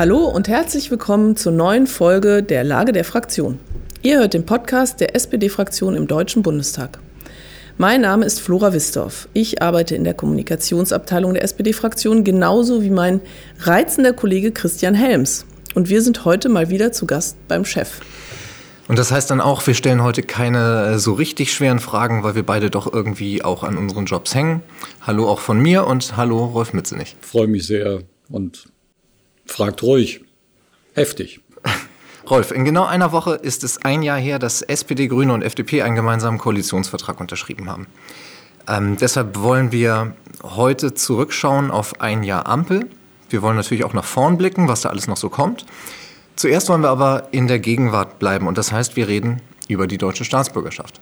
Hallo und herzlich willkommen zur neuen Folge der Lage der Fraktion. Ihr hört den Podcast der SPD-Fraktion im Deutschen Bundestag. Mein Name ist Flora Wistorf. Ich arbeite in der Kommunikationsabteilung der SPD-Fraktion genauso wie mein reizender Kollege Christian Helms. Und wir sind heute mal wieder zu Gast beim Chef. Und das heißt dann auch, wir stellen heute keine äh, so richtig schweren Fragen, weil wir beide doch irgendwie auch an unseren Jobs hängen. Hallo auch von mir und hallo Rolf Mitzenich. Freue mich sehr und fragt ruhig. Heftig. Rolf, in genau einer Woche ist es ein Jahr her, dass SPD, Grüne und FDP einen gemeinsamen Koalitionsvertrag unterschrieben haben. Ähm, deshalb wollen wir heute zurückschauen auf ein Jahr Ampel. Wir wollen natürlich auch nach vorn blicken, was da alles noch so kommt. Zuerst wollen wir aber in der Gegenwart bleiben und das heißt, wir reden über die deutsche Staatsbürgerschaft.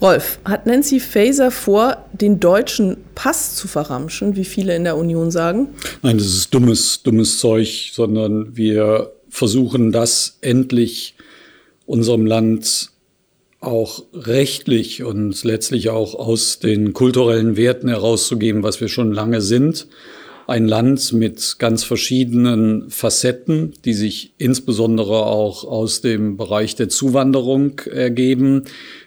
Rolf, hat Nancy Faeser vor, den deutschen Pass zu verramschen, wie viele in der Union sagen? Nein, das ist dummes, dummes Zeug, sondern wir versuchen das endlich unserem Land auch rechtlich und letztlich auch aus den kulturellen Werten herauszugeben, was wir schon lange sind ein Land mit ganz verschiedenen Facetten, die sich insbesondere auch aus dem Bereich der Zuwanderung ergeben.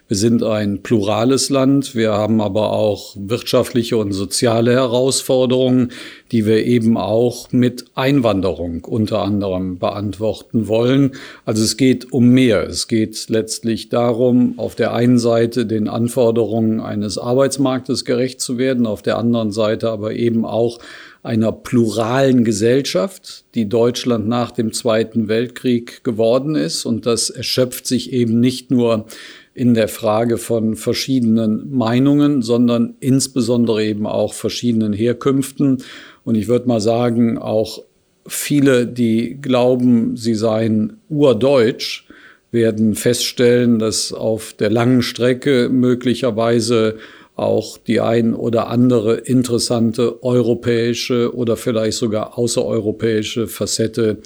Wir sind ein plurales Land. Wir haben aber auch wirtschaftliche und soziale Herausforderungen, die wir eben auch mit Einwanderung unter anderem beantworten wollen. Also es geht um mehr. Es geht letztlich darum, auf der einen Seite den Anforderungen eines Arbeitsmarktes gerecht zu werden, auf der anderen Seite aber eben auch einer pluralen Gesellschaft, die Deutschland nach dem Zweiten Weltkrieg geworden ist. Und das erschöpft sich eben nicht nur in der Frage von verschiedenen Meinungen, sondern insbesondere eben auch verschiedenen Herkünften. Und ich würde mal sagen, auch viele, die glauben, sie seien urdeutsch, werden feststellen, dass auf der langen Strecke möglicherweise auch die ein oder andere interessante europäische oder vielleicht sogar außereuropäische Facette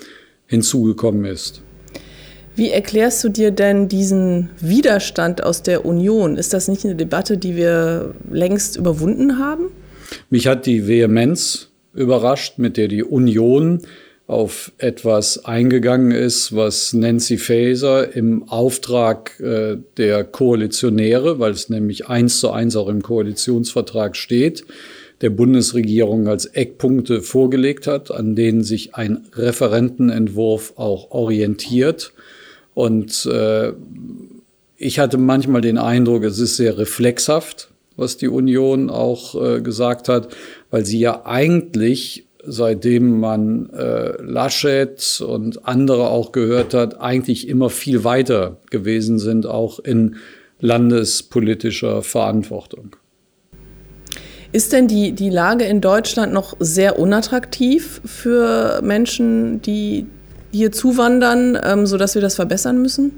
hinzugekommen ist. Wie erklärst du dir denn diesen Widerstand aus der Union? Ist das nicht eine Debatte, die wir längst überwunden haben? Mich hat die Vehemenz überrascht, mit der die Union auf etwas eingegangen ist, was Nancy Faeser im Auftrag äh, der Koalitionäre, weil es nämlich eins zu eins auch im Koalitionsvertrag steht, der Bundesregierung als Eckpunkte vorgelegt hat, an denen sich ein Referentenentwurf auch orientiert. Und äh, ich hatte manchmal den Eindruck, es ist sehr reflexhaft, was die Union auch äh, gesagt hat, weil sie ja eigentlich seitdem man äh, Laschet und andere auch gehört hat, eigentlich immer viel weiter gewesen sind, auch in landespolitischer Verantwortung. Ist denn die, die Lage in Deutschland noch sehr unattraktiv für Menschen, die hier zuwandern, ähm, sodass wir das verbessern müssen?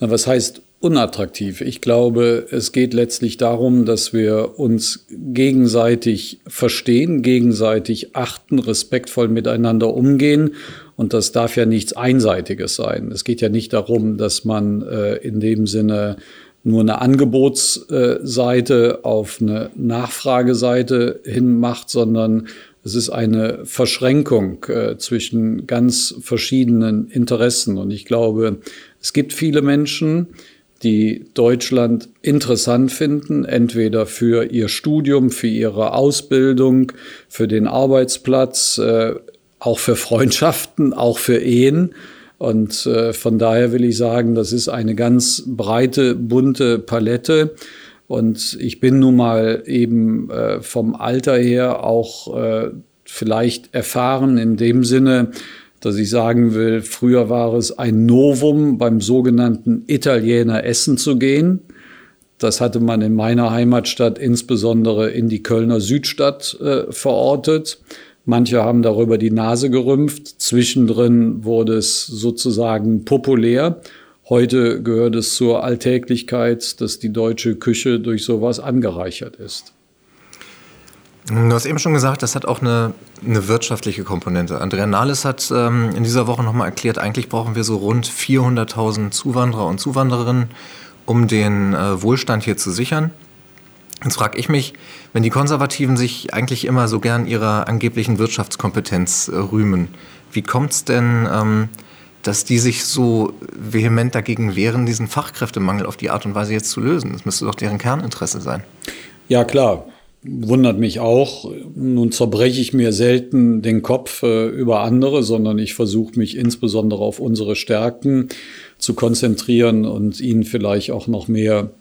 Na, was heißt unattraktiv. Ich glaube, es geht letztlich darum, dass wir uns gegenseitig verstehen, gegenseitig achten, respektvoll miteinander umgehen. Und das darf ja nichts Einseitiges sein. Es geht ja nicht darum, dass man äh, in dem Sinne nur eine Angebotsseite auf eine Nachfrageseite hin macht, sondern es ist eine Verschränkung äh, zwischen ganz verschiedenen Interessen. Und ich glaube, es gibt viele Menschen, die Deutschland interessant finden, entweder für ihr Studium, für ihre Ausbildung, für den Arbeitsplatz, äh, auch für Freundschaften, auch für Ehen. Und äh, von daher will ich sagen, das ist eine ganz breite, bunte Palette. Und ich bin nun mal eben äh, vom Alter her auch äh, vielleicht erfahren in dem Sinne, dass ich sagen will, früher war es ein Novum, beim sogenannten Italiener essen zu gehen. Das hatte man in meiner Heimatstadt insbesondere in die Kölner Südstadt äh, verortet. Manche haben darüber die Nase gerümpft. Zwischendrin wurde es sozusagen populär. Heute gehört es zur Alltäglichkeit, dass die deutsche Küche durch sowas angereichert ist. Du hast eben schon gesagt, das hat auch eine, eine wirtschaftliche Komponente. Andrea Nahles hat ähm, in dieser Woche nochmal erklärt, eigentlich brauchen wir so rund 400.000 Zuwanderer und Zuwandererinnen, um den äh, Wohlstand hier zu sichern. Jetzt frage ich mich, wenn die Konservativen sich eigentlich immer so gern ihrer angeblichen Wirtschaftskompetenz äh, rühmen, Wie kommt es denn, ähm, dass die sich so vehement dagegen wehren, diesen Fachkräftemangel auf die Art und Weise jetzt zu lösen? Das müsste doch deren Kerninteresse sein. Ja, klar. Wundert mich auch. Nun zerbreche ich mir selten den Kopf äh, über andere, sondern ich versuche mich insbesondere auf unsere Stärken zu konzentrieren und ihnen vielleicht auch noch mehr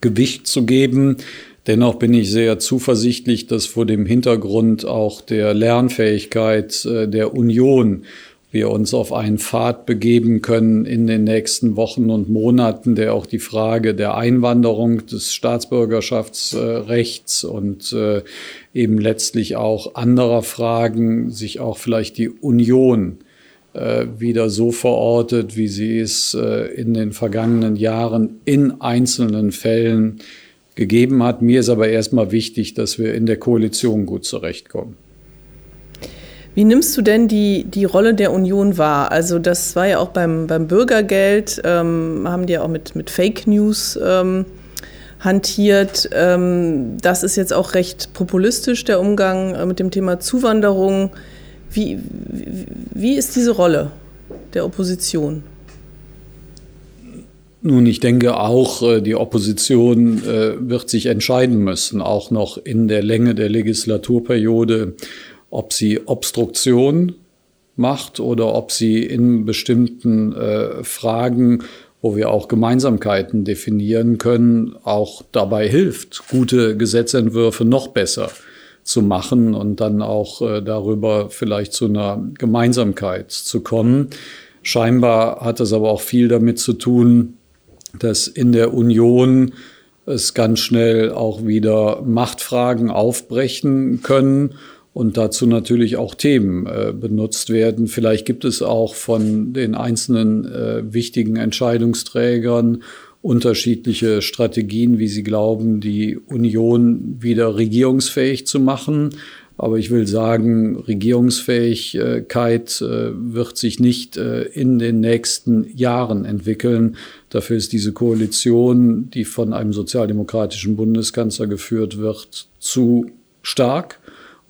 Gewicht zu geben. Dennoch bin ich sehr zuversichtlich, dass vor dem Hintergrund auch der Lernfähigkeit äh, der Union wir uns auf einen Pfad begeben können in den nächsten Wochen und Monaten, der auch die Frage der Einwanderung des Staatsbürgerschaftsrechts und äh, eben letztlich auch anderer Fragen sich auch vielleicht die Union äh, wieder so verortet, wie sie es äh, in den vergangenen Jahren in einzelnen Fällen gegeben hat. Mir ist aber erstmal wichtig, dass wir in der Koalition gut zurechtkommen. Wie nimmst du denn die, die Rolle der Union wahr? Also das war ja auch beim, beim Bürgergeld, ähm, haben die ja auch mit, mit Fake News ähm, hantiert. Ähm, das ist jetzt auch recht populistisch, der Umgang äh, mit dem Thema Zuwanderung. Wie, wie, wie ist diese Rolle der Opposition? Nun, ich denke auch, äh, die Opposition äh, wird sich entscheiden müssen, auch noch in der Länge der Legislaturperiode, ob sie Obstruktion macht oder ob sie in bestimmten äh, Fragen, wo wir auch Gemeinsamkeiten definieren können, auch dabei hilft, gute Gesetzentwürfe noch besser zu machen und dann auch äh, darüber vielleicht zu einer Gemeinsamkeit zu kommen. Scheinbar hat das aber auch viel damit zu tun, dass in der Union es ganz schnell auch wieder Machtfragen aufbrechen können und dazu natürlich auch Themen äh, benutzt werden. Vielleicht gibt es auch von den einzelnen äh, wichtigen Entscheidungsträgern unterschiedliche Strategien, wie sie glauben, die Union wieder regierungsfähig zu machen. Aber ich will sagen, Regierungsfähigkeit äh, wird sich nicht äh, in den nächsten Jahren entwickeln. Dafür ist diese Koalition, die von einem sozialdemokratischen Bundeskanzler geführt wird, zu stark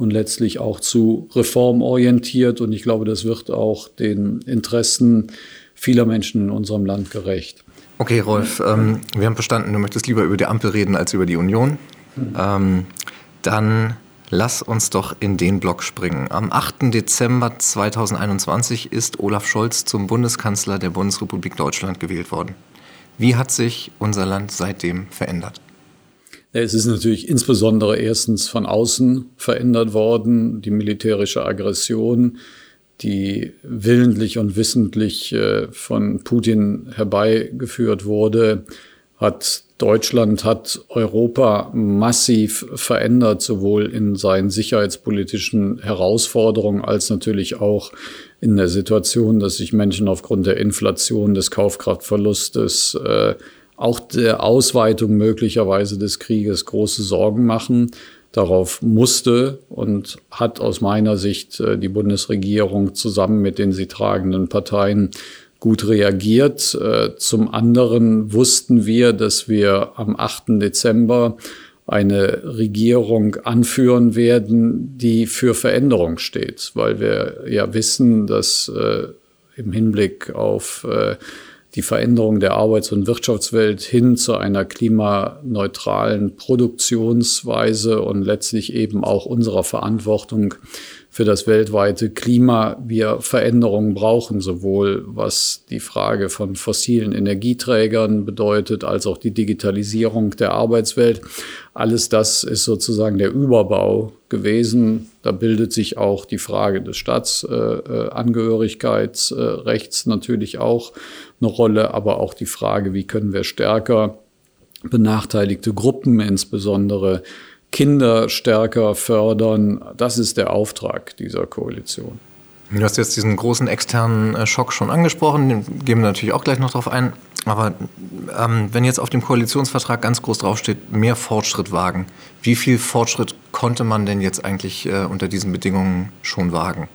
und letztlich auch zu reformorientiert. Und ich glaube, das wird auch den Interessen vieler Menschen in unserem Land gerecht. Okay, Rolf, ähm, wir haben verstanden, du möchtest lieber über die Ampel reden als über die Union. Ähm, dann lass uns doch in den Block springen. Am 8. Dezember 2021 ist Olaf Scholz zum Bundeskanzler der Bundesrepublik Deutschland gewählt worden. Wie hat sich unser Land seitdem verändert? Es ist natürlich insbesondere erstens von außen verändert worden, die militärische Aggression, die willentlich und wissentlich äh, von Putin herbeigeführt wurde, hat Deutschland, hat Europa massiv verändert, sowohl in seinen sicherheitspolitischen Herausforderungen als natürlich auch in der Situation, dass sich Menschen aufgrund der Inflation, des Kaufkraftverlustes, äh, auch der Ausweitung möglicherweise des Krieges große Sorgen machen. Darauf musste und hat aus meiner Sicht äh, die Bundesregierung zusammen mit den sie tragenden Parteien gut reagiert. Äh, zum anderen wussten wir, dass wir am 8. Dezember eine Regierung anführen werden, die für Veränderung steht, weil wir ja wissen, dass äh, im Hinblick auf äh, die Veränderung der Arbeits- und Wirtschaftswelt hin zu einer klimaneutralen Produktionsweise und letztlich eben auch unserer Verantwortung für das weltweite Klima wir Veränderungen brauchen, sowohl was die Frage von fossilen Energieträgern bedeutet, als auch die Digitalisierung der Arbeitswelt. Alles das ist sozusagen der Überbau gewesen. Da bildet sich auch die Frage des Staatsangehörigkeitsrechts natürlich auch eine Rolle, aber auch die Frage, wie können wir stärker benachteiligte Gruppen, insbesondere Kinder stärker fördern. Das ist der Auftrag dieser Koalition. Du hast jetzt diesen großen externen äh, Schock schon angesprochen, den gehen wir natürlich auch gleich noch drauf ein. Aber ähm, wenn jetzt auf dem Koalitionsvertrag ganz groß draufsteht, mehr Fortschritt wagen, wie viel Fortschritt konnte man denn jetzt eigentlich äh, unter diesen Bedingungen schon wagen?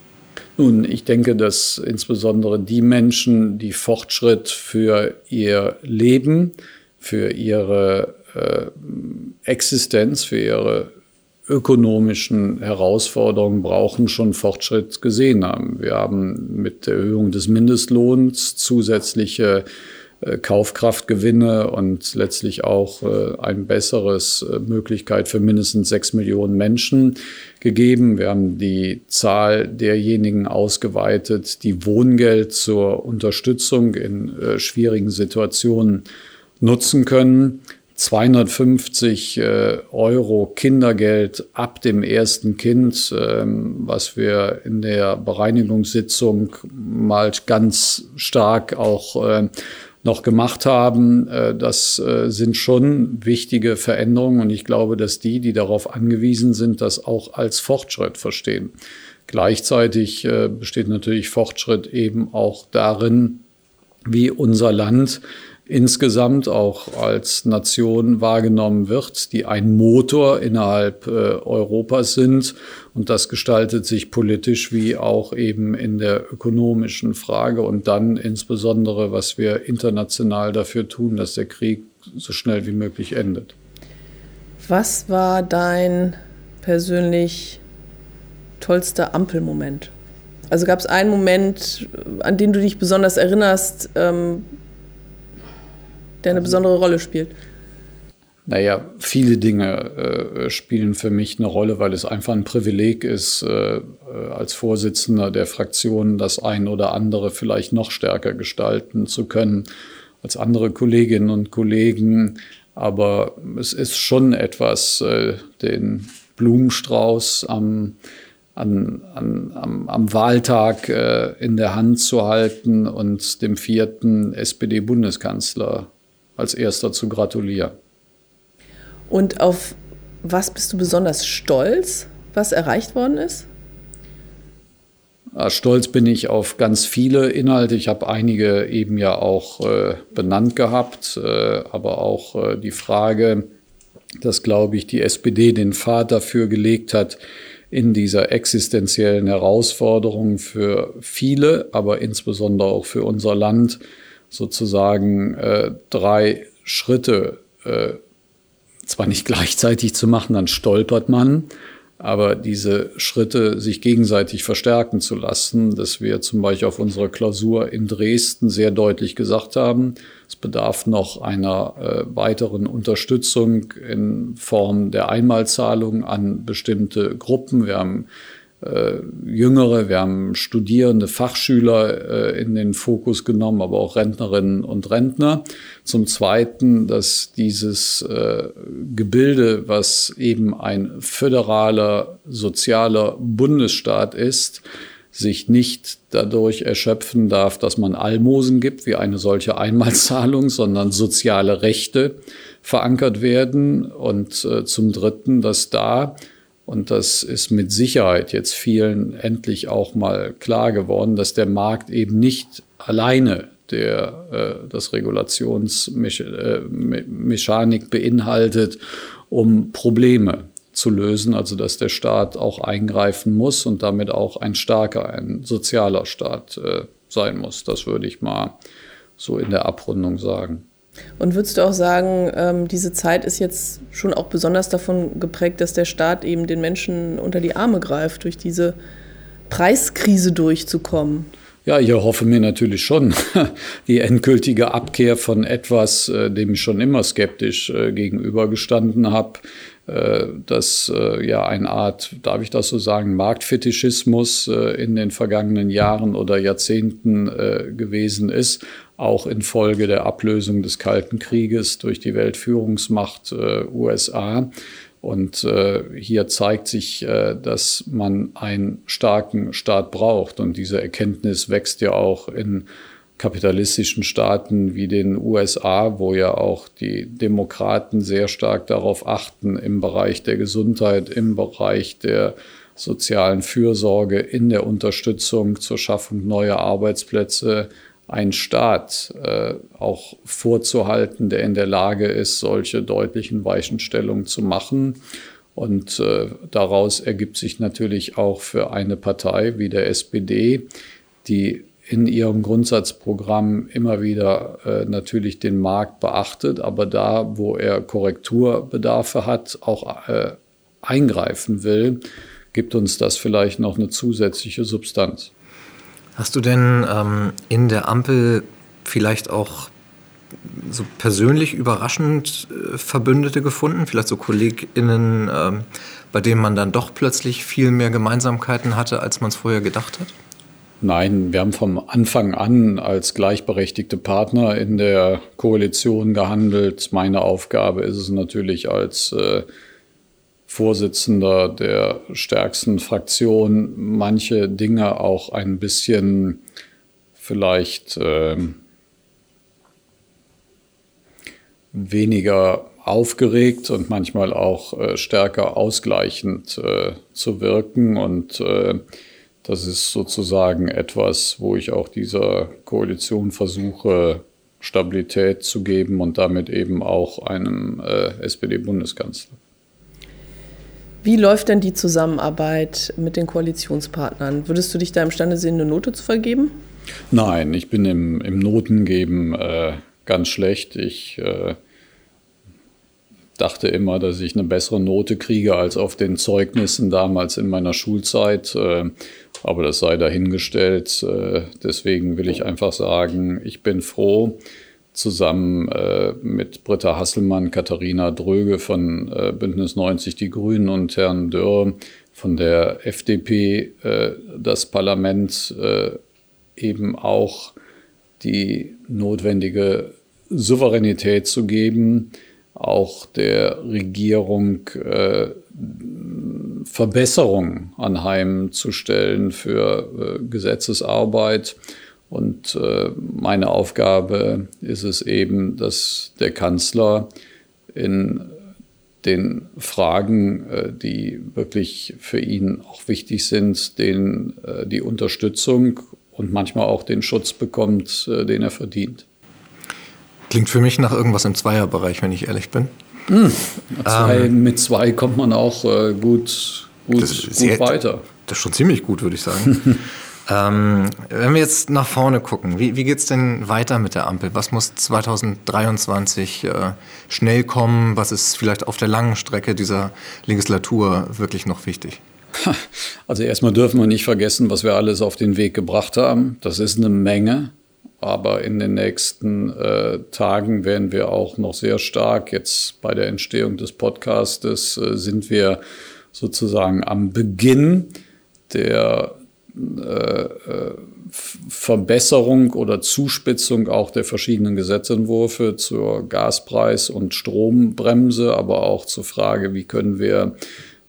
Nun, ich denke, dass insbesondere die Menschen, die Fortschritt für ihr Leben, für ihre äh, Existenz, für ihre ökonomischen Herausforderungen brauchen, schon Fortschritt gesehen haben. Wir haben mit der Erhöhung des Mindestlohns zusätzliche Kaufkraftgewinne und letztlich auch äh, ein besseres äh, Möglichkeit für mindestens sechs Millionen Menschen gegeben. Wir haben die Zahl derjenigen ausgeweitet, die Wohngeld zur Unterstützung in schwierigen Situationen nutzen können. 250 Euro Kindergeld ab dem ersten Kind, ähm, was wir in der Bereinigungssitzung mal ganz stark auch noch gemacht haben, äh, das äh, sind schon wichtige Veränderungen und ich glaube, dass die, die darauf angewiesen sind, das auch als Fortschritt verstehen. Gleichzeitig äh, besteht natürlich Fortschritt eben auch darin, wie unser Land insgesamt auch als Nation wahrgenommen wird, die ein Motor innerhalb äh, Europas sind. Und das gestaltet sich politisch wie auch eben in der ökonomischen Frage und dann insbesondere, was wir international dafür tun, dass der Krieg so schnell wie möglich endet. Was war dein persönlich tollster Ampelmoment? Also gab es einen Moment, an den du dich besonders erinnerst, ähm, der eine besondere Rolle spielt? Naja, viele Dinge äh, spielen für mich eine Rolle, weil es einfach ein Privileg ist, äh, als Vorsitzender der Fraktion das ein oder andere vielleicht noch stärker gestalten zu können als andere Kolleginnen und Kollegen. Aber es ist schon etwas, äh, den Blumenstrauß am, an, an, am, am Wahltag äh, in der Hand zu halten und dem vierten SPD-Bundeskanzler als erster zu gratulieren. Und auf was bist du besonders stolz, was erreicht worden ist? Stolz bin ich auf ganz viele Inhalte. Ich habe einige eben ja auch äh, benannt gehabt, äh, aber auch äh, die Frage, dass, glaube ich, die SPD den Pfad dafür gelegt hat, in dieser existenziellen Herausforderung für viele, aber insbesondere auch für unser Land, sozusagen äh, drei Schritte äh, zwar nicht gleichzeitig zu machen, dann stolpert man, aber diese Schritte sich gegenseitig verstärken zu lassen, dass wir zum Beispiel auf unserer Klausur in Dresden sehr deutlich gesagt haben, es bedarf noch einer äh, weiteren Unterstützung in Form der Einmalzahlung an bestimmte Gruppen. Wir haben äh, Jüngere, wir haben Studierende, Fachschüler äh, in den Fokus genommen, aber auch Rentnerinnen und Rentner. Zum Zweiten, dass dieses äh, Gebilde, was eben ein föderaler, sozialer Bundesstaat ist, sich nicht dadurch erschöpfen darf, dass man Almosen gibt, wie eine solche Einmalzahlung, sondern soziale Rechte verankert werden. Und äh, zum Dritten, dass da und das ist mit Sicherheit jetzt vielen endlich auch mal klar geworden, dass der Markt eben nicht alleine der äh, das Regulationsmechanik äh, beinhaltet, um Probleme zu lösen, also dass der Staat auch eingreifen muss und damit auch ein starker, ein sozialer Staat äh, sein muss. Das würde ich mal so in der Abrundung sagen. Und würdest du auch sagen, ähm, diese Zeit ist jetzt schon auch besonders davon geprägt, dass der Staat eben den Menschen unter die Arme greift, durch diese Preiskrise durchzukommen? Ja, ich hoffe mir natürlich schon die endgültige Abkehr von etwas, äh, dem ich schon immer skeptisch äh, gegenübergestanden habe, äh, dass ja eine Art, darf ich das so sagen, Marktfetischismus in den vergangenen Jahren oder Jahrzehnten gewesen ist auch infolge der Ablösung des Kalten Krieges durch die Weltführungsmacht äh, USA. Und äh, hier zeigt sich, äh, dass man einen starken Staat braucht. Und diese Erkenntnis wächst ja auch in kapitalistischen Staaten wie den USA, wo ja auch die Demokraten sehr stark darauf achten, im Bereich der Gesundheit, im Bereich der sozialen Fürsorge, in der Unterstützung zur Schaffung neuer Arbeitsplätze, ein Staat äh, auch vorzuhalten, der in der Lage ist, solche deutlichen Weichenstellungen zu machen. Und äh, daraus ergibt sich natürlich auch für eine Partei wie der SPD, die in ihrem Grundsatzprogramm immer wieder äh, natürlich den Markt beachtet, aber da, wo er Korrekturbedarfe hat, auch äh, eingreifen will, gibt uns das vielleicht noch eine zusätzliche Substanz. Hast du denn ähm, in der Ampel vielleicht auch so persönlich überraschend äh, Verbündete gefunden? Vielleicht so KollegInnen, ähm, bei denen man dann doch plötzlich viel mehr Gemeinsamkeiten hatte, als man es vorher gedacht hat? Nein, wir haben vom Anfang an als gleichberechtigte Partner in der Koalition gehandelt. Meine Aufgabe ist es natürlich als äh, Vorsitzender der stärksten Fraktion, manche Dinge auch ein bisschen vielleicht äh, weniger aufgeregt und manchmal auch äh, stärker ausgleichend äh, zu wirken. Und äh, das ist sozusagen etwas, wo ich auch dieser Koalition versuche, Stabilität zu geben und damit eben auch einem äh, SPD-Bundeskanzler. Wie läuft denn die Zusammenarbeit mit den Koalitionspartnern? Würdest du dich da imstande sehen, eine Note zu vergeben? Nein, ich bin im, im Notengeben äh, ganz schlecht. Ich äh, dachte immer, dass ich eine bessere Note kriege als auf den Zeugnissen damals in meiner Schulzeit. Äh, aber das sei dahingestellt. Äh, deswegen will ich einfach sagen, ich bin froh, zusammen äh, mit Britta Hasselmann, Katharina Dröge von Bündnis 90 Die Grünen und Herrn Dörr von der FDP das Parlament eben auch die notwendige Souveränität zu geben, auch der Regierung äh, Verbesserungen anheimzustellen für äh, Gesetzesarbeit. Und äh, meine Aufgabe ist es eben, dass der Kanzler in den Fragen, äh, die wirklich für ihn auch wichtig sind, den, äh, die Unterstützung und manchmal auch den Schutz bekommt, den er verdient. Klingt für mich nach irgendwas im Zweierbereich, wenn ich ehrlich bin. Hm. Zwei, ähm, mit zwei kommt man auch äh, gut, gut, gut weiter. Das ist schon ziemlich gut, würde ich sagen. ähm, wenn wir jetzt nach vorne gucken, wie, wie geht es denn weiter mit der Ampel? Was muss 2023 äh, schnell kommen? Was ist vielleicht auf der langen Strecke dieser Legislatur wirklich noch wichtig? Also erstmal dürfen wir nicht vergessen, was wir alles auf den Weg gebracht haben. Das ist eine Menge. Aber in den nächsten äh, Tagen werden wir auch noch sehr stark, jetzt bei der Entstehung des Podcastes, äh, sind wir sozusagen am Beginn der Verbesserung oder Zuspitzung auch der verschiedenen Gesetzentwürfe zur Gaspreis- und Strombremse, aber auch zur Frage, wie können wir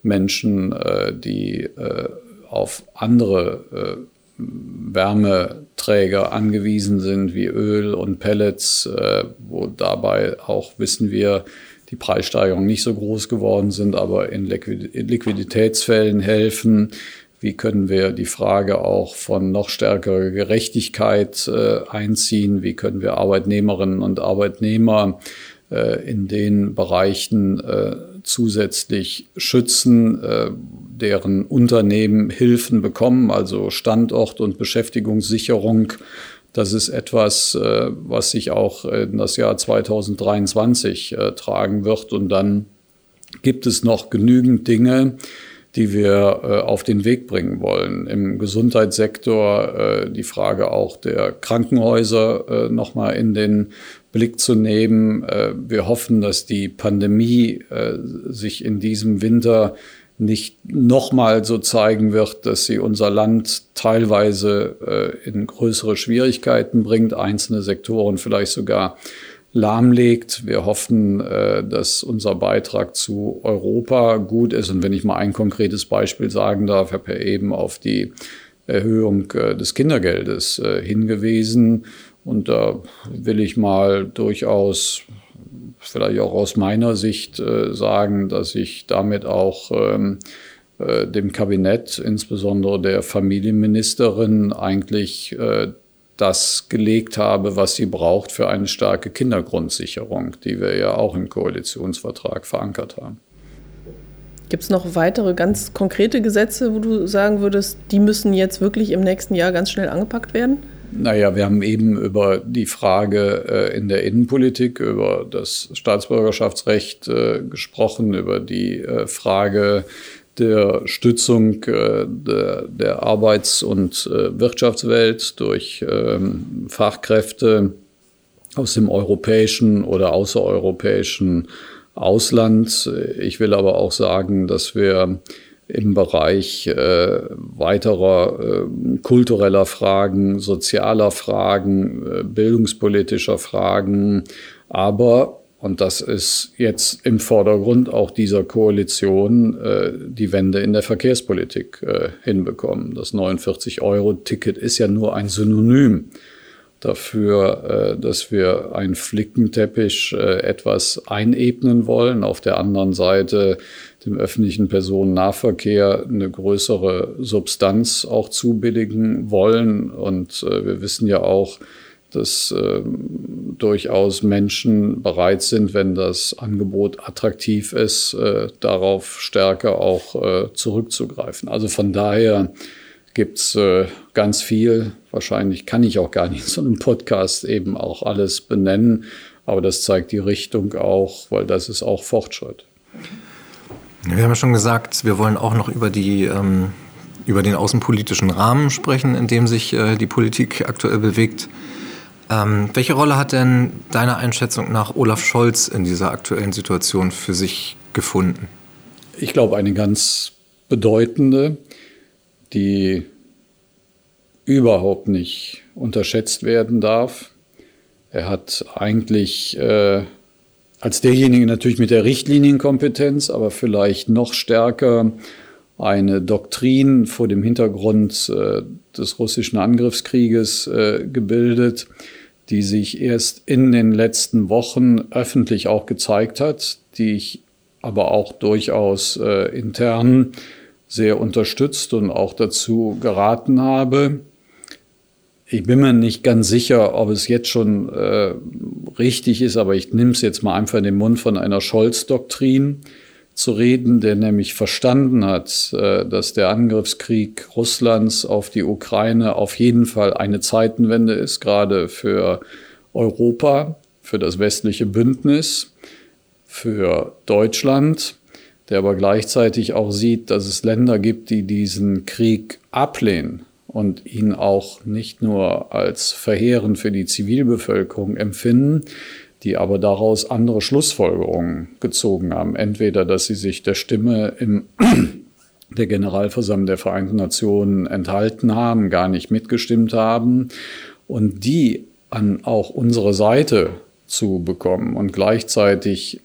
Menschen, äh, die äh, auf andere Wärmeträger angewiesen sind, wie Öl und Pellets, äh, wo dabei auch wissen wir, die Preissteigerungen nicht so groß geworden sind, aber in Liquiditätsfällen helfen. Wie können wir die Frage auch von noch stärkerer Gerechtigkeit äh, einziehen? Wie können wir Arbeitnehmerinnen und Arbeitnehmer äh, in den Bereichen äh, zusätzlich schützen, deren Unternehmen Hilfen bekommen, also Standort- und Beschäftigungssicherung. Das ist etwas, was sich auch in das Jahr 2023 tragen wird. Und dann gibt es noch genügend Dinge, die wir auf den Weg bringen wollen. Im Gesundheitssektor die Frage auch der Krankenhäuser nochmal in den Blick zu nehmen. Äh, wir hoffen, dass die Pandemie äh, sich in diesem Winter nicht nochmal so zeigen wird, dass sie unser Land teilweise äh, in größere Schwierigkeiten bringt, einzelne Sektoren vielleicht sogar lahmlegt. Wir hoffen, dass unser Beitrag zu Europa gut ist. Und wenn ich mal ein konkretes Beispiel sagen darf, habe ja eben auf die Erhöhung des Kindergeldes hingewiesen. Und da will ich mal durchaus vielleicht auch aus meiner Sicht äh, sagen, dass ich damit auch ähm, äh, dem Kabinett, insbesondere der Familienministerin, eigentlich äh, das gelegt habe, was sie braucht für eine starke Kindergrundsicherung, die wir ja auch im Koalitionsvertrag verankert haben. Gibt es noch weitere ganz konkrete Gesetze, wo du sagen würdest, die müssen jetzt wirklich im nächsten Jahr ganz schnell angepackt werden? Naja, wir haben eben über die Frage äh, in der Innenpolitik, über das Staatsbürgerschaftsrecht äh, gesprochen, über die äh, Frage der Stützung äh, der, der, Arbeits- und äh, Wirtschaftswelt durch ähm, Fachkräfte aus dem europäischen oder außereuropäischen Ausland. Ich will aber auch sagen, dass wir im Bereich äh, weiterer äh, kultureller Fragen, sozialer Fragen, äh, bildungspolitischer Fragen, aber, und das ist jetzt im Vordergrund auch dieser Koalition, äh, die Wende in der Verkehrspolitik äh, hinbekommen. Das 49-Euro-Ticket ist ja nur ein Synonym dafür, äh, dass wir einen Flickenteppich äh, etwas einebnen wollen. Auf der anderen Seite dem öffentlichen Personennahverkehr eine größere Substanz auch zubilligen wollen. Und äh, wir wissen ja auch, dass äh, durchaus Menschen bereit sind, wenn das Angebot attraktiv ist, äh, darauf stärker auch äh, zurückzugreifen. Also von daher gibt es äh, ganz viel. Wahrscheinlich kann ich auch gar nicht in so einem Podcast eben auch alles benennen, aber das zeigt die Richtung auch, weil das ist auch Fortschritt. Wir haben ja schon gesagt, wir wollen auch noch über die ähm, über den außenpolitischen Rahmen sprechen, in dem sich äh, die Politik aktuell bewegt. Ähm, welche Rolle hat denn deiner Einschätzung nach Olaf Scholz in dieser aktuellen Situation für sich gefunden? Ich glaube, eine ganz bedeutende, die überhaupt nicht unterschätzt werden darf. Er hat eigentlich äh, als derjenige natürlich mit der Richtlinienkompetenz, aber vielleicht noch stärker eine Doktrin vor dem Hintergrund äh, des russischen Angriffskrieges äh, gebildet, die sich erst in den letzten Wochen öffentlich auch gezeigt hat, die ich aber auch durchaus äh, intern sehr unterstützt und auch dazu geraten habe. Ich bin mir nicht ganz sicher, ob es jetzt schon äh, richtig ist, aber ich nehme es jetzt mal einfach in den Mund von einer Scholz-Doktrin zu reden, der nämlich verstanden hat, äh, dass der Angriffskrieg Russlands auf die Ukraine auf jeden Fall eine Zeitenwende ist, gerade für Europa, für das westliche Bündnis, für Deutschland, der aber gleichzeitig auch sieht, dass es Länder gibt, die diesen Krieg ablehnen und ihn auch nicht nur als verheerend für die Zivilbevölkerung empfinden, die aber daraus andere Schlussfolgerungen gezogen haben. Entweder, dass sie sich der Stimme im der Generalversammlung der Vereinten Nationen enthalten haben, gar nicht mitgestimmt haben und die an auch unsere Seite zu bekommen und gleichzeitig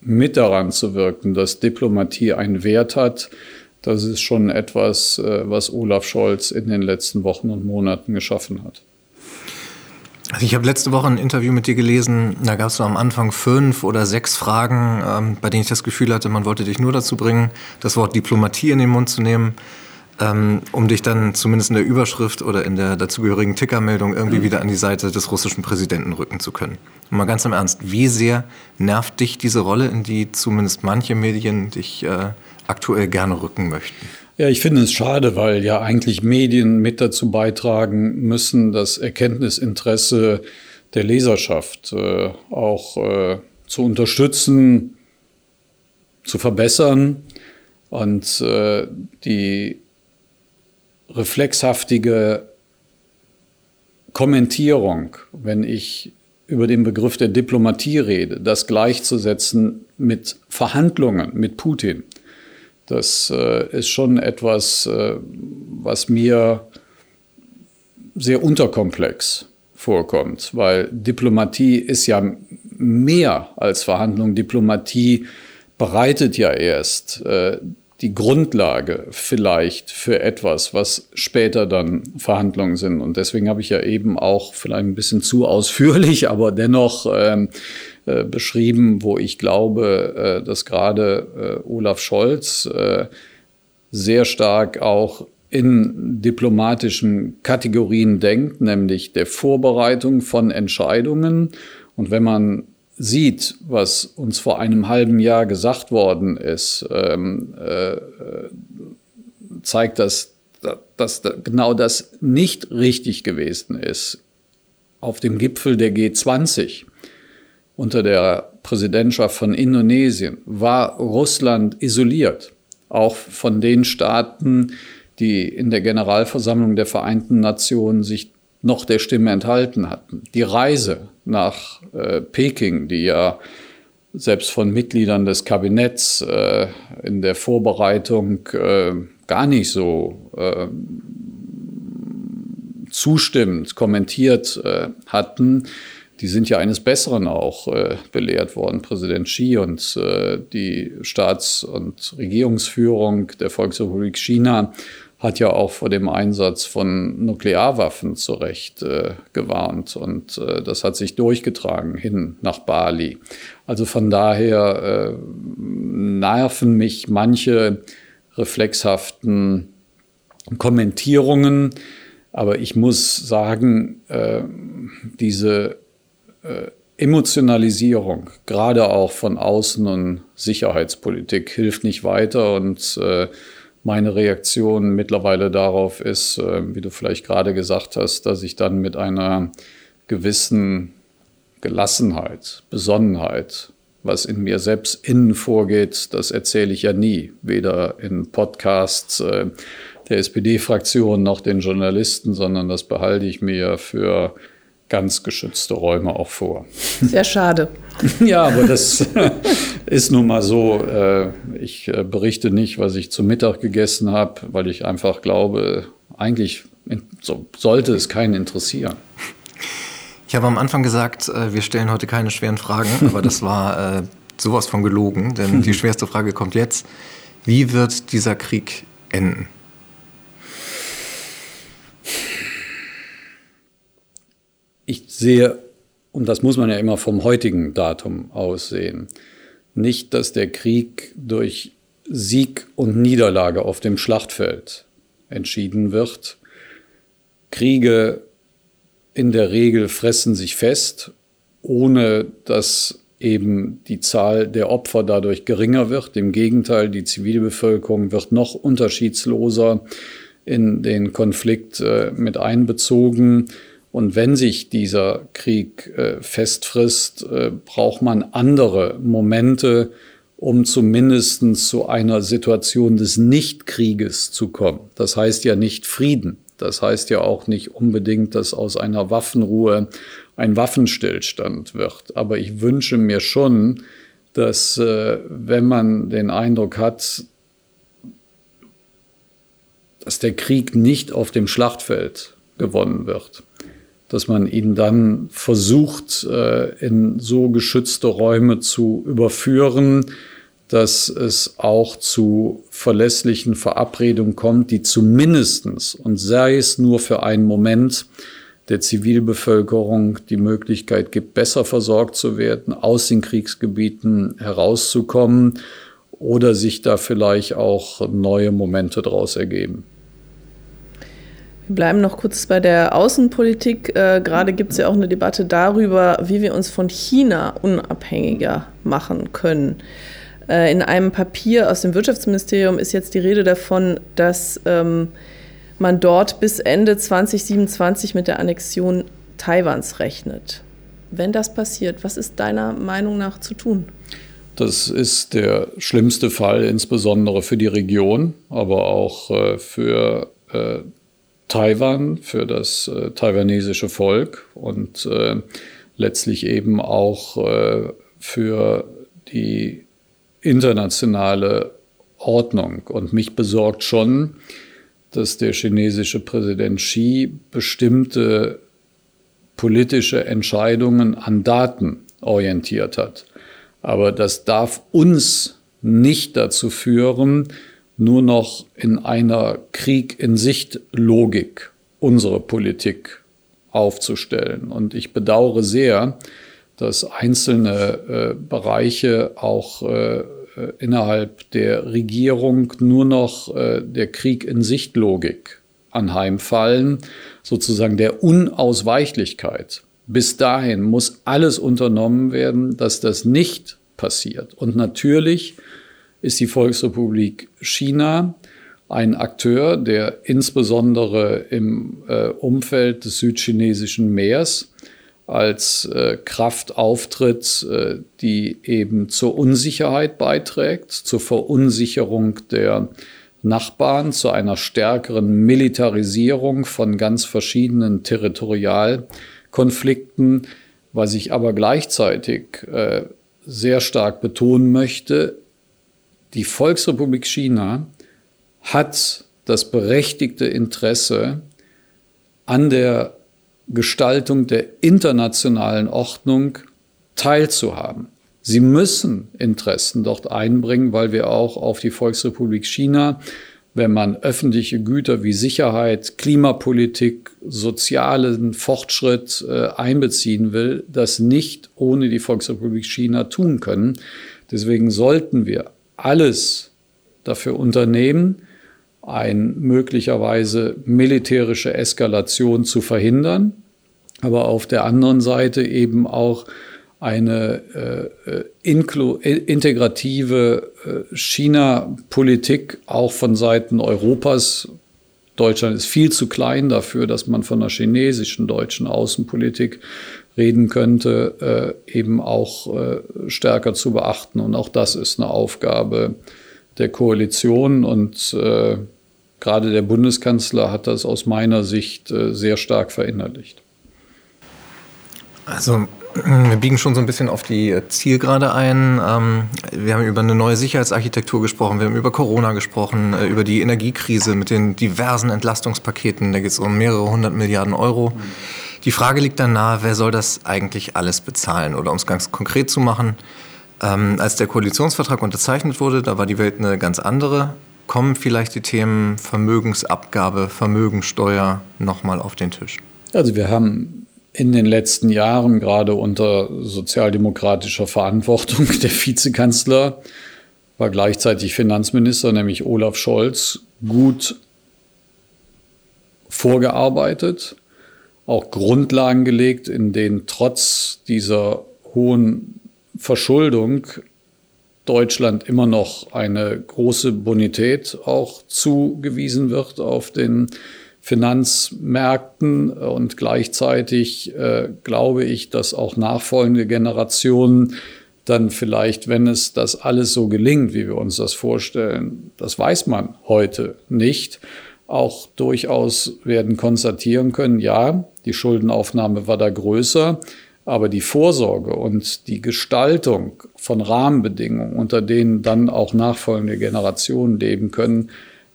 mit daran zu wirken, dass Diplomatie einen Wert hat, das ist schon etwas, äh, was Olaf Scholz in den letzten Wochen und Monaten geschaffen hat. Also ich habe letzte Woche ein Interview mit dir gelesen, da gab es so am Anfang fünf oder sechs Fragen, ähm, bei denen ich das Gefühl hatte, man wollte dich nur dazu bringen, das Wort Diplomatie in den Mund zu nehmen, ähm, um dich dann zumindest in der Überschrift oder in der dazugehörigen Tickermeldung irgendwie mhm. wieder an die Seite des russischen Präsidenten rücken zu können. Und mal ganz im Ernst, wie sehr nervt dich diese Rolle, in die zumindest manche Medien dich äh, aktuell gerne rücken möchten? Ja, ich finde es schade, weil ja eigentlich Medien mit dazu beitragen müssen, das Erkenntnisinteresse der Leserschaft äh, auch äh, zu unterstützen, zu verbessern und äh, die reflexhaftige Kommentierung, wenn ich über den Begriff der Diplomatie rede, das gleichzusetzen mit Verhandlungen mit Putin das äh, ist schon etwas, äh, was mir sehr unterkomplex vorkommt, weil Diplomatie ist ja mehr als Verhandlung. Diplomatie bereitet ja erst äh, die Grundlage vielleicht für etwas, was später dann Verhandlungen sind. Und deswegen habe ich ja eben auch vielleicht ein bisschen zu ausführlich, aber dennoch ähm, äh, beschrieben, wo ich glaube, äh, dass gerade äh, Olaf Scholz äh, sehr stark auch in diplomatischen Kategorien denkt, nämlich der Vorbereitung von Entscheidungen. Und wenn man sieht, was uns vor einem halben Jahr gesagt worden ist, ähm, äh, zeigt das dass genau das nicht richtig gewesen ist. Auf dem Gipfel der G20 unter der Präsidentschaft von Indonesien war Russland isoliert, auch von den Staaten, die in der Generalversammlung der Vereinten Nationen sich noch der Stimme enthalten hatten. Die Reise nach äh, Peking, die ja selbst von Mitgliedern des Kabinetts äh, in der Vorbereitung äh, gar nicht so äh, zustimmend kommentiert äh, hatten, die sind ja eines Besseren auch äh, belehrt worden. Präsident Xi und äh, die Staats- und Regierungsführung der Volksrepublik China hat ja auch vor dem Einsatz von Nuklearwaffen zu Recht äh, gewarnt. Und äh, das hat sich durchgetragen hin nach Bali. Also von daher äh, nerven mich manche reflexhaften Kommentierungen. Aber ich muss sagen, äh, diese äh, Emotionalisierung, gerade auch von Außen- und Sicherheitspolitik, hilft nicht weiter. Und äh, meine Reaktion mittlerweile darauf ist, äh, wie du vielleicht gerade gesagt hast, dass ich dann mit einer gewissen Gelassenheit, Besonnenheit, was in mir selbst innen vorgeht, das erzähle ich ja nie, weder in Podcasts äh, der SPD-Fraktion noch den Journalisten, sondern das behalte ich mir für ganz geschützte Räume auch vor. Sehr schade. ja, aber das ist nun mal so. Äh, ich äh, berichte nicht, was ich zu Mittag gegessen habe, weil ich einfach glaube, eigentlich sollte es keinen interessieren. Ich habe am Anfang gesagt, äh, wir stellen heute keine schweren Fragen, aber das war sowas von gelogen, denn die schwerste Frage kommt jetzt. Wie wird dieser Krieg enden? Ich sehe, und das muss man ja immer vom heutigen Datum aussehen, nicht, dass der Krieg durch Sieg und Niederlage auf dem Schlachtfeld entschieden wird. Kriege in der Regel fressen sich fest, ohne dass eben die Zahl der Opfer dadurch geringer wird. Im Gegenteil, die Zivilbevölkerung wird noch unterschiedsloser in den Konflikt äh, mit einbezogen. Und wenn sich dieser Krieg äh, festfrisst, äh, braucht man andere Momente, um zumindest zu einer Situation des Nichtkrieges zu kommen. Das heißt ja nicht Frieden. Das heißt ja auch nicht unbedingt, dass aus einer Waffenruhe ein Waffenstillstand wird. Aber ich wünsche mir schon, dass äh, wenn man den Eindruck hat, dass der Krieg nicht auf dem Schlachtfeld gewonnen wird, dass man ihn dann versucht, äh, in so geschützte Räume zu überführen, dass es auch zu verlässlichen Verabredungen kommt, die zumindestens und sei es nur für einen Moment, der Zivilbevölkerung die Möglichkeit gibt, besser versorgt zu werden, aus den Kriegsgebieten herauszukommen oder sich da vielleicht auch neue Momente daraus ergeben. Wir bleiben noch kurz bei der Außenpolitik. Äh, gerade gibt es ja auch eine Debatte darüber, wie wir uns von China unabhängiger machen können. Äh, in einem Papier aus dem Wirtschaftsministerium ist jetzt die Rede davon, dass ähm, man dort bis Ende 2027 mit der Annexion Taiwans rechnet. Wenn das passiert, was ist deiner Meinung nach zu tun? Das ist der schlimmste Fall, insbesondere für die Region, aber auch äh, für äh, Taiwan, für das äh, taiwanesische Volk und äh, letztlich eben auch äh, für die internationale Ordnung. Und mich besorgt schon, dass der chinesische Präsident Xi bestimmte politische Entscheidungen an Daten orientiert hat. Aber das darf uns nicht dazu führen, nur noch in einer Krieg in Sicht Logik unsere Politik aufzustellen. Und ich bedauere sehr, dass einzelne äh, Bereiche auch äh, innerhalb der Regierung nur noch äh, der Krieg in Sicht Logik anheimfallen, sozusagen der Unausweichlichkeit. Bis dahin muss alles unternommen werden, dass das nicht passiert. Und natürlich ist die Volksrepublik China ein Akteur, der insbesondere im äh, Umfeld des südchinesischen Meers als äh, Kraft auftritt, äh, die eben zur Unsicherheit beiträgt, zur Verunsicherung der Nachbarn, zu einer stärkeren Militarisierung von ganz verschiedenen Territorialkonflikten, was ich aber gleichzeitig äh, sehr stark betonen möchte, die Volksrepublik China hat das berechtigte Interesse an der Gestaltung der internationalen Ordnung teilzuhaben. Sie müssen Interessen dort einbringen, weil wir auch auf die Volksrepublik China, wenn man öffentliche Güter wie Sicherheit, Klimapolitik, sozialen Fortschritt äh, einbeziehen will, das nicht ohne die Volksrepublik China tun können. Deswegen sollten wir alles dafür unternehmen, eine möglicherweise militärische Eskalation zu verhindern, aber auf der anderen Seite eben auch eine äh, äh inklu integrative äh, China-Politik auch von Seiten Europas. Deutschland ist viel zu klein dafür, dass man von einer chinesischen deutschen Außenpolitik reden könnte, äh, eben auch äh, stärker zu beachten. Und auch das ist eine Aufgabe der Koalition und äh, gerade der Bundeskanzler hat das aus meiner Sicht sehr stark verinnerlicht. Also wir biegen schon so ein bisschen auf die Zielgerade ein. Ähm, wir haben über eine neue Sicherheitsarchitektur gesprochen, wir haben über Corona gesprochen, über die Energiekrise mit den diversen Entlastungspaketen. Da geht es um mehrere hundert Milliarden Euro. Die Frage liegt dann nahe, wer soll das eigentlich alles bezahlen? Oder um es ganz konkret zu machen, ähm, als der Koalitionsvertrag unterzeichnet wurde, da war die Welt eine ganz andere. Kommen vielleicht die Themen Vermögensabgabe, Vermögensteuer nochmal auf den Tisch? Also wir haben in den letzten Jahren, gerade unter sozialdemokratischer Verantwortung, der Vizekanzler war gleichzeitig Finanzminister, nämlich Olaf Scholz, gut vorgearbeitet, auch Grundlagen gelegt, in denen trotz dieser hohen Verschuldung Deutschland immer noch eine große Bonität auch zugewiesen wird auf den Finanzmärkten. Und gleichzeitig äh, glaube ich, dass auch nachfolgende Generationen dann vielleicht, wenn es das alles so gelingt, wie wir uns das vorstellen, das weiß man heute nicht, auch durchaus werden konstatieren können, ja, die Schuldenaufnahme war da größer, aber die Vorsorge und die Gestaltung von Rahmenbedingungen, unter denen dann auch nachfolgende Generationen leben können,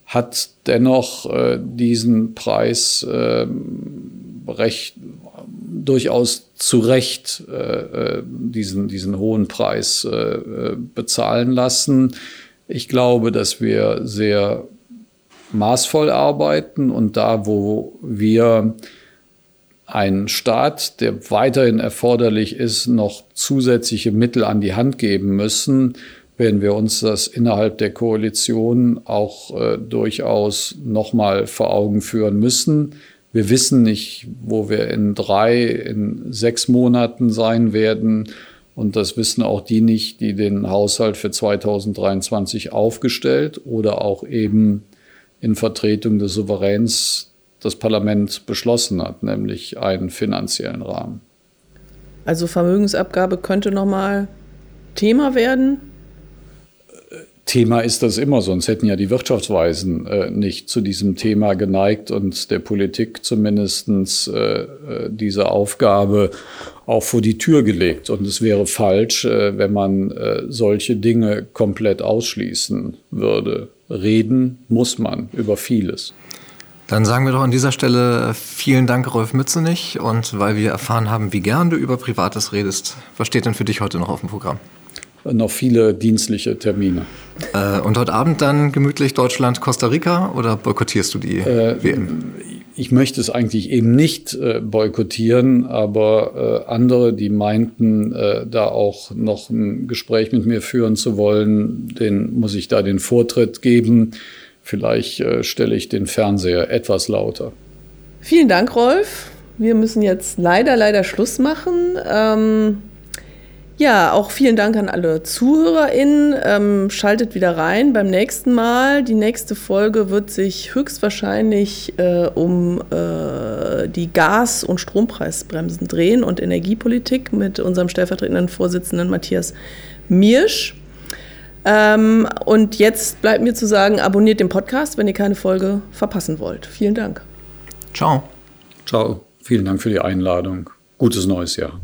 hat dennoch äh, diesen Preis äh, recht, durchaus zu Recht äh, äh, diesen, diesen hohen Preis äh, äh, bezahlen lassen. Ich glaube, dass wir sehr maßvoll arbeiten und da, wo wir einen Staat, der weiterhin erforderlich ist, noch zusätzliche Mittel an die Hand geben müssen, werden wir uns das innerhalb der Koalition auch äh, durchaus nochmal vor Augen führen müssen. Wir wissen nicht, wo wir in drei, in sechs Monaten sein werden. Und das wissen auch die nicht, die den Haushalt für 2023 aufgestellt oder auch eben in Vertretung des Souveräns das Parlament beschlossen hat, nämlich einen finanziellen Rahmen. Also Vermögensabgabe könnte nochmal Thema werden? Thema ist das immer, sonst hätten ja die Wirtschaftsweisen äh, nicht zu diesem Thema geneigt und der Politik zumindest äh, äh, diese Aufgabe auch vor die Tür gelegt. Und es wäre falsch, äh, wenn man äh, solche Dinge komplett ausschließen würde. Reden muss man über vieles. Dann sagen wir doch an dieser Stelle vielen Dank, Rolf Mützenich. Und weil wir erfahren haben, wie gern du über Privates redest, was steht denn für dich heute noch auf dem Programm? noch viele dienstliche Termine. Äh, und heute Abend dann gemütlich Deutschland, Costa Rica oder boykottierst du die äh, WM? Ich möchte es eigentlich eben nicht äh, boykottieren, aber äh, andere, die meinten, äh, da auch noch ein Gespräch mit mir führen zu wollen, den muss ich da den Vortritt geben. Vielleicht äh, stelle ich den Fernseher etwas lauter. Vielen Dank, Rolf. Wir müssen jetzt leider, leider Schluss machen. Ähm Ja, auch vielen Dank an alle ZuhörerInnen. Ähm, schaltet wieder rein beim nächsten Mal. Die nächste Folge wird sich höchstwahrscheinlich äh, um äh, die Gas- und Strompreisbremsen drehen und Energiepolitik mit unserem stellvertretenden Vorsitzenden Matthias Miersch. Ähm, und jetzt bleibt mir zu sagen, abonniert den Podcast, wenn ihr keine Folge verpassen wollt. Vielen Dank. Ciao. Ciao. Vielen Dank für die Einladung. Gutes neues Jahr.